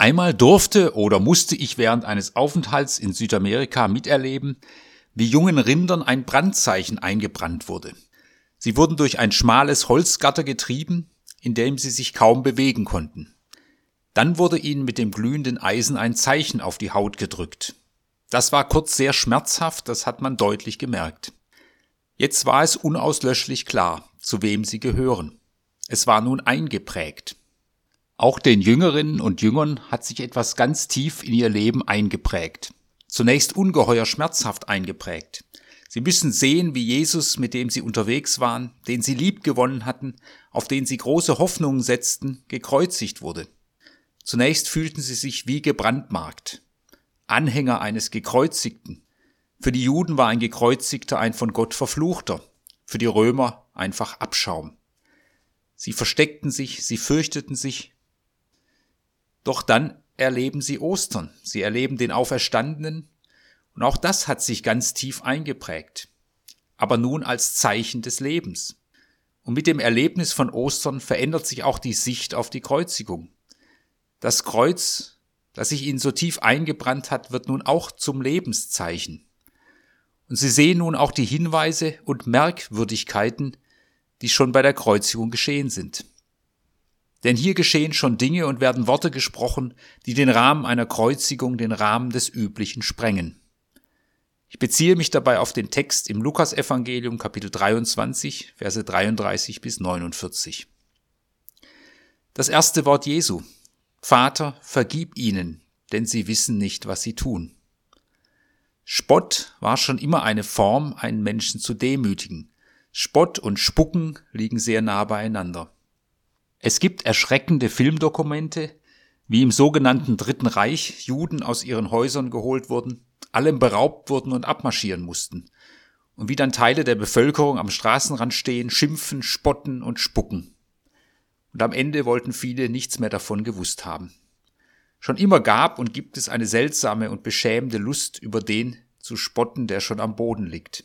Einmal durfte oder musste ich während eines Aufenthalts in Südamerika miterleben, wie jungen Rindern ein Brandzeichen eingebrannt wurde. Sie wurden durch ein schmales Holzgatter getrieben, in dem sie sich kaum bewegen konnten. Dann wurde ihnen mit dem glühenden Eisen ein Zeichen auf die Haut gedrückt. Das war kurz sehr schmerzhaft, das hat man deutlich gemerkt. Jetzt war es unauslöschlich klar, zu wem sie gehören. Es war nun eingeprägt. Auch den Jüngerinnen und Jüngern hat sich etwas ganz tief in ihr Leben eingeprägt. Zunächst ungeheuer schmerzhaft eingeprägt. Sie müssen sehen, wie Jesus, mit dem sie unterwegs waren, den sie lieb gewonnen hatten, auf den sie große Hoffnungen setzten, gekreuzigt wurde. Zunächst fühlten sie sich wie gebrandmarkt. Anhänger eines Gekreuzigten. Für die Juden war ein Gekreuzigter ein von Gott verfluchter, für die Römer einfach Abschaum. Sie versteckten sich, sie fürchteten sich, doch dann erleben sie Ostern, sie erleben den Auferstandenen, und auch das hat sich ganz tief eingeprägt, aber nun als Zeichen des Lebens. Und mit dem Erlebnis von Ostern verändert sich auch die Sicht auf die Kreuzigung. Das Kreuz, das sich ihnen so tief eingebrannt hat, wird nun auch zum Lebenszeichen. Und sie sehen nun auch die Hinweise und Merkwürdigkeiten, die schon bei der Kreuzigung geschehen sind. Denn hier geschehen schon Dinge und werden Worte gesprochen, die den Rahmen einer Kreuzigung, den Rahmen des Üblichen sprengen. Ich beziehe mich dabei auf den Text im Lukasevangelium Kapitel 23, Verse 33 bis 49. Das erste Wort Jesu. Vater, vergib ihnen, denn sie wissen nicht, was sie tun. Spott war schon immer eine Form, einen Menschen zu demütigen. Spott und Spucken liegen sehr nah beieinander. Es gibt erschreckende Filmdokumente, wie im sogenannten Dritten Reich Juden aus ihren Häusern geholt wurden, allem beraubt wurden und abmarschieren mussten, und wie dann Teile der Bevölkerung am Straßenrand stehen, schimpfen, spotten und spucken. Und am Ende wollten viele nichts mehr davon gewusst haben. Schon immer gab und gibt es eine seltsame und beschämende Lust über den zu spotten, der schon am Boden liegt.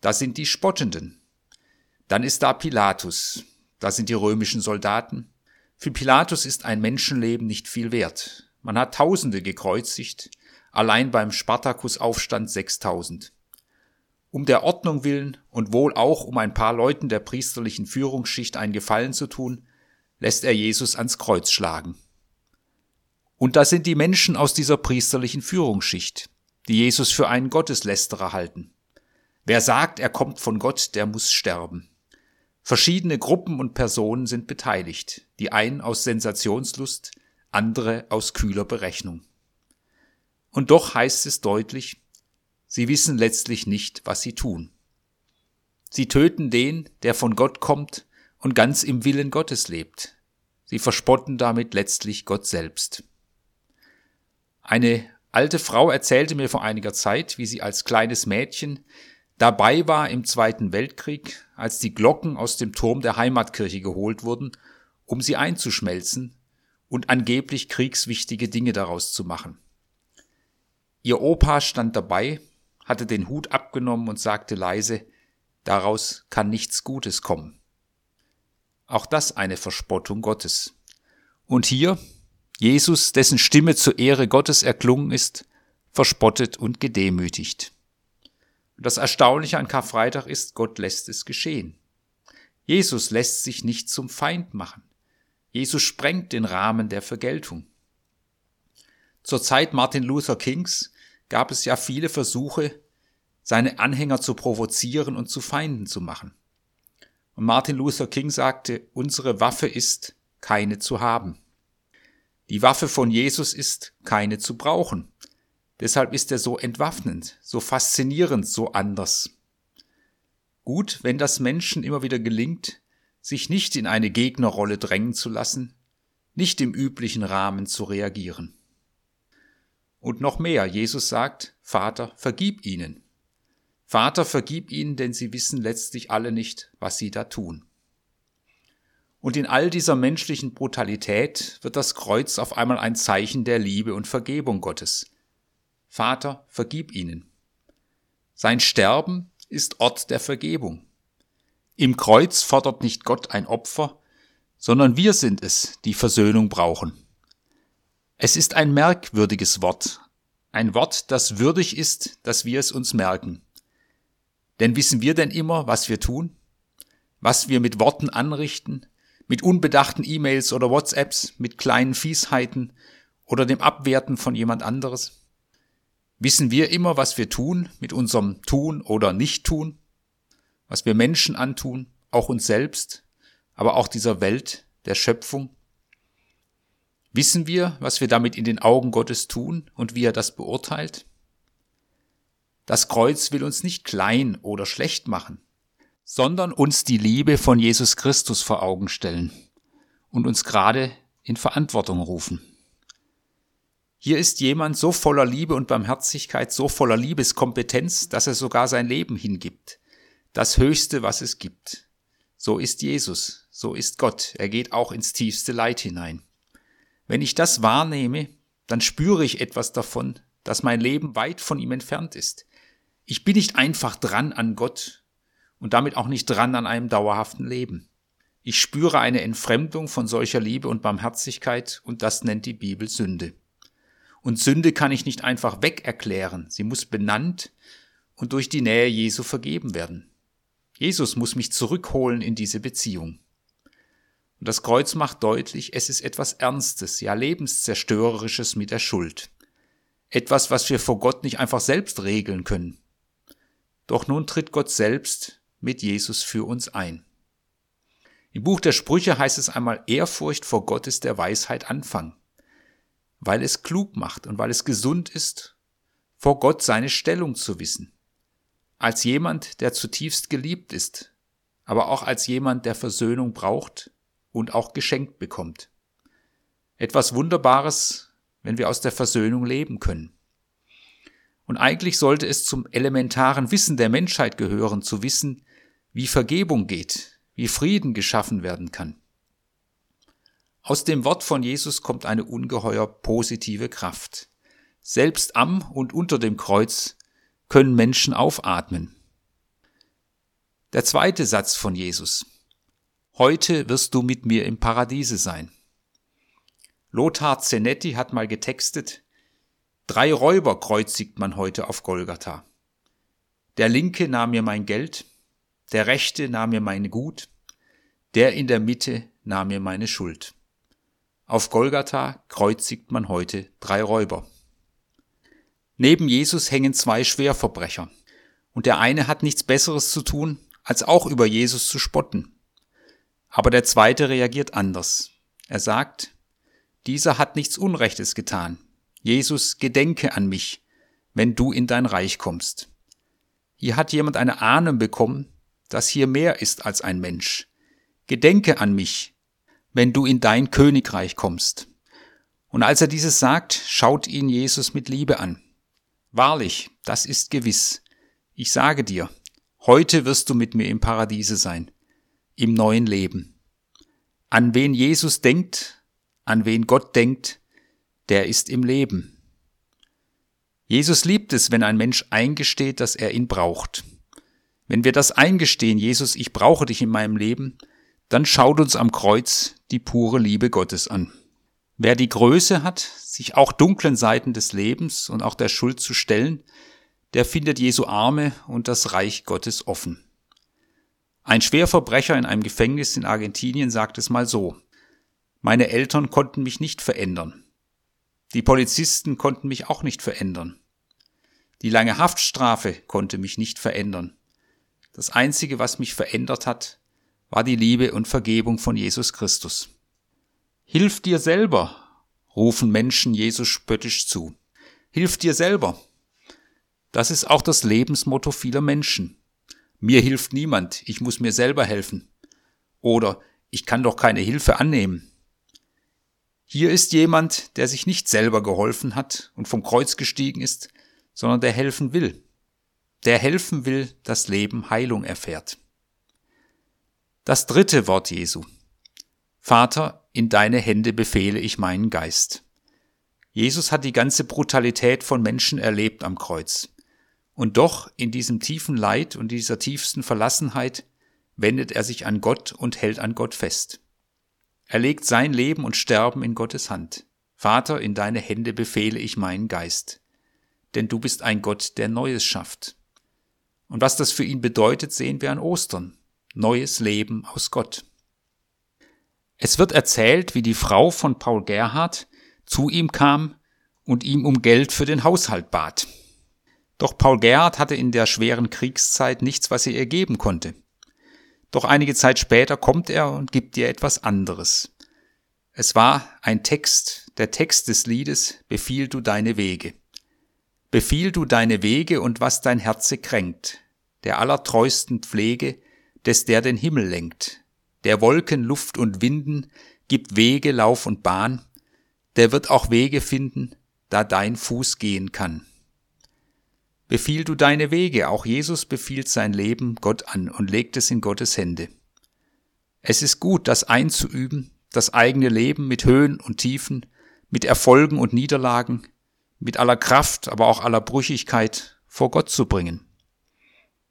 Da sind die Spottenden. Dann ist da Pilatus, da sind die römischen Soldaten. Für Pilatus ist ein Menschenleben nicht viel wert. Man hat Tausende gekreuzigt, allein beim Spartakusaufstand 6000. Um der Ordnung willen und wohl auch um ein paar Leuten der priesterlichen Führungsschicht einen Gefallen zu tun, lässt er Jesus ans Kreuz schlagen. Und da sind die Menschen aus dieser priesterlichen Führungsschicht, die Jesus für einen Gotteslästerer halten. Wer sagt, er kommt von Gott, der muss sterben. Verschiedene Gruppen und Personen sind beteiligt, die einen aus Sensationslust, andere aus kühler Berechnung. Und doch heißt es deutlich, sie wissen letztlich nicht, was sie tun. Sie töten den, der von Gott kommt und ganz im Willen Gottes lebt. Sie verspotten damit letztlich Gott selbst. Eine alte Frau erzählte mir vor einiger Zeit, wie sie als kleines Mädchen dabei war im Zweiten Weltkrieg, als die Glocken aus dem Turm der Heimatkirche geholt wurden, um sie einzuschmelzen und angeblich kriegswichtige Dinge daraus zu machen. Ihr Opa stand dabei, hatte den Hut abgenommen und sagte leise, daraus kann nichts Gutes kommen. Auch das eine Verspottung Gottes. Und hier, Jesus, dessen Stimme zur Ehre Gottes erklungen ist, verspottet und gedemütigt. Das Erstaunliche an Karfreitag ist, Gott lässt es geschehen. Jesus lässt sich nicht zum Feind machen. Jesus sprengt den Rahmen der Vergeltung. Zur Zeit Martin Luther Kings gab es ja viele Versuche, seine Anhänger zu provozieren und zu Feinden zu machen. Und Martin Luther King sagte, unsere Waffe ist, keine zu haben. Die Waffe von Jesus ist, keine zu brauchen. Deshalb ist er so entwaffnend, so faszinierend, so anders. Gut, wenn das Menschen immer wieder gelingt, sich nicht in eine Gegnerrolle drängen zu lassen, nicht im üblichen Rahmen zu reagieren. Und noch mehr, Jesus sagt, Vater, vergib ihnen. Vater, vergib ihnen, denn sie wissen letztlich alle nicht, was sie da tun. Und in all dieser menschlichen Brutalität wird das Kreuz auf einmal ein Zeichen der Liebe und Vergebung Gottes, Vater, vergib ihnen. Sein Sterben ist Ort der Vergebung. Im Kreuz fordert nicht Gott ein Opfer, sondern wir sind es, die Versöhnung brauchen. Es ist ein merkwürdiges Wort, ein Wort, das würdig ist, dass wir es uns merken. Denn wissen wir denn immer, was wir tun? Was wir mit Worten anrichten? Mit unbedachten E-Mails oder WhatsApps, mit kleinen Fiesheiten oder dem Abwerten von jemand anderes? Wissen wir immer, was wir tun mit unserem Tun oder Nicht-Tun? Was wir Menschen antun, auch uns selbst, aber auch dieser Welt, der Schöpfung? Wissen wir, was wir damit in den Augen Gottes tun und wie er das beurteilt? Das Kreuz will uns nicht klein oder schlecht machen, sondern uns die Liebe von Jesus Christus vor Augen stellen und uns gerade in Verantwortung rufen. Hier ist jemand so voller Liebe und Barmherzigkeit, so voller Liebeskompetenz, dass er sogar sein Leben hingibt. Das Höchste, was es gibt. So ist Jesus, so ist Gott. Er geht auch ins tiefste Leid hinein. Wenn ich das wahrnehme, dann spüre ich etwas davon, dass mein Leben weit von ihm entfernt ist. Ich bin nicht einfach dran an Gott und damit auch nicht dran an einem dauerhaften Leben. Ich spüre eine Entfremdung von solcher Liebe und Barmherzigkeit und das nennt die Bibel Sünde. Und Sünde kann ich nicht einfach weg erklären, sie muss benannt und durch die Nähe Jesu vergeben werden. Jesus muss mich zurückholen in diese Beziehung. Und das Kreuz macht deutlich, es ist etwas Ernstes, ja Lebenszerstörerisches mit der Schuld. Etwas, was wir vor Gott nicht einfach selbst regeln können. Doch nun tritt Gott selbst mit Jesus für uns ein. Im Buch der Sprüche heißt es einmal, Ehrfurcht vor Gott ist der Weisheit Anfang, weil es klug macht und weil es gesund ist, vor Gott seine Stellung zu wissen. Als jemand, der zutiefst geliebt ist, aber auch als jemand, der Versöhnung braucht und auch geschenkt bekommt. Etwas Wunderbares, wenn wir aus der Versöhnung leben können. Und eigentlich sollte es zum elementaren Wissen der Menschheit gehören, zu wissen, wie Vergebung geht, wie Frieden geschaffen werden kann. Aus dem Wort von Jesus kommt eine ungeheuer positive Kraft. Selbst am und unter dem Kreuz können Menschen aufatmen. Der zweite Satz von Jesus. Heute wirst du mit mir im Paradiese sein. Lothar Zenetti hat mal getextet, drei Räuber kreuzigt man heute auf Golgatha. Der linke nahm mir mein Geld, der rechte nahm mir mein Gut, der in der Mitte nahm mir meine Schuld. Auf Golgatha kreuzigt man heute drei Räuber. Neben Jesus hängen zwei Schwerverbrecher, und der eine hat nichts Besseres zu tun, als auch über Jesus zu spotten. Aber der zweite reagiert anders. Er sagt, dieser hat nichts Unrechtes getan. Jesus, gedenke an mich, wenn du in dein Reich kommst. Hier hat jemand eine Ahnung bekommen, dass hier mehr ist als ein Mensch. Gedenke an mich, wenn du in dein Königreich kommst. Und als er dieses sagt, schaut ihn Jesus mit Liebe an. Wahrlich, das ist gewiss. Ich sage dir, heute wirst du mit mir im Paradiese sein im neuen Leben. An wen Jesus denkt, an wen Gott denkt, der ist im Leben. Jesus liebt es, wenn ein Mensch eingesteht, dass er ihn braucht. Wenn wir das eingestehen, Jesus, ich brauche dich in meinem Leben, dann schaut uns am Kreuz die pure Liebe Gottes an. Wer die Größe hat, sich auch dunklen Seiten des Lebens und auch der Schuld zu stellen, der findet Jesu Arme und das Reich Gottes offen. Ein Schwerverbrecher in einem Gefängnis in Argentinien sagt es mal so. Meine Eltern konnten mich nicht verändern. Die Polizisten konnten mich auch nicht verändern. Die lange Haftstrafe konnte mich nicht verändern. Das Einzige, was mich verändert hat, war die Liebe und Vergebung von Jesus Christus. Hilf dir selber, rufen Menschen Jesus spöttisch zu. Hilf dir selber. Das ist auch das Lebensmotto vieler Menschen. Mir hilft niemand, ich muss mir selber helfen. Oder ich kann doch keine Hilfe annehmen. Hier ist jemand, der sich nicht selber geholfen hat und vom Kreuz gestiegen ist, sondern der helfen will. Der helfen will, dass Leben Heilung erfährt. Das dritte Wort Jesu. Vater, in deine Hände befehle ich meinen Geist. Jesus hat die ganze Brutalität von Menschen erlebt am Kreuz. Und doch in diesem tiefen Leid und dieser tiefsten Verlassenheit wendet er sich an Gott und hält an Gott fest. Er legt sein Leben und Sterben in Gottes Hand. Vater, in deine Hände befehle ich meinen Geist. Denn du bist ein Gott, der Neues schafft. Und was das für ihn bedeutet, sehen wir an Ostern. Neues Leben aus Gott. Es wird erzählt, wie die Frau von Paul Gerhard zu ihm kam und ihm um Geld für den Haushalt bat. Doch Paul Gerhard hatte in der schweren Kriegszeit nichts, was er ihr geben konnte. Doch einige Zeit später kommt er und gibt ihr etwas anderes. Es war ein Text, der Text des Liedes Befiehl du deine Wege. Befiehl du deine Wege und was dein Herze kränkt, der allertreusten Pflege, des der den Himmel lenkt, der Wolken, Luft und Winden gibt Wege, Lauf und Bahn, der wird auch Wege finden, da dein Fuß gehen kann. Befiehl du deine Wege, auch Jesus befiehlt sein Leben Gott an und legt es in Gottes Hände. Es ist gut, das einzuüben, das eigene Leben mit Höhen und Tiefen, mit Erfolgen und Niederlagen, mit aller Kraft, aber auch aller Brüchigkeit vor Gott zu bringen.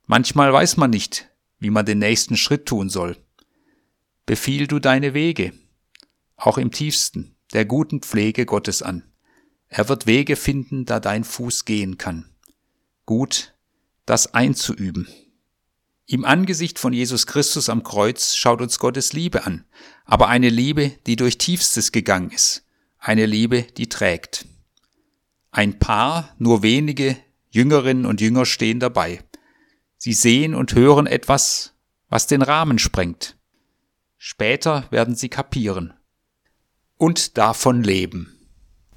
Manchmal weiß man nicht, wie man den nächsten Schritt tun soll. Befiehl du deine Wege, auch im tiefsten, der guten Pflege Gottes an. Er wird Wege finden, da dein Fuß gehen kann gut, das einzuüben. Im Angesicht von Jesus Christus am Kreuz schaut uns Gottes Liebe an, aber eine Liebe, die durch Tiefstes gegangen ist, eine Liebe, die trägt. Ein Paar, nur wenige Jüngerinnen und Jünger stehen dabei. Sie sehen und hören etwas, was den Rahmen sprengt. Später werden sie kapieren und davon leben.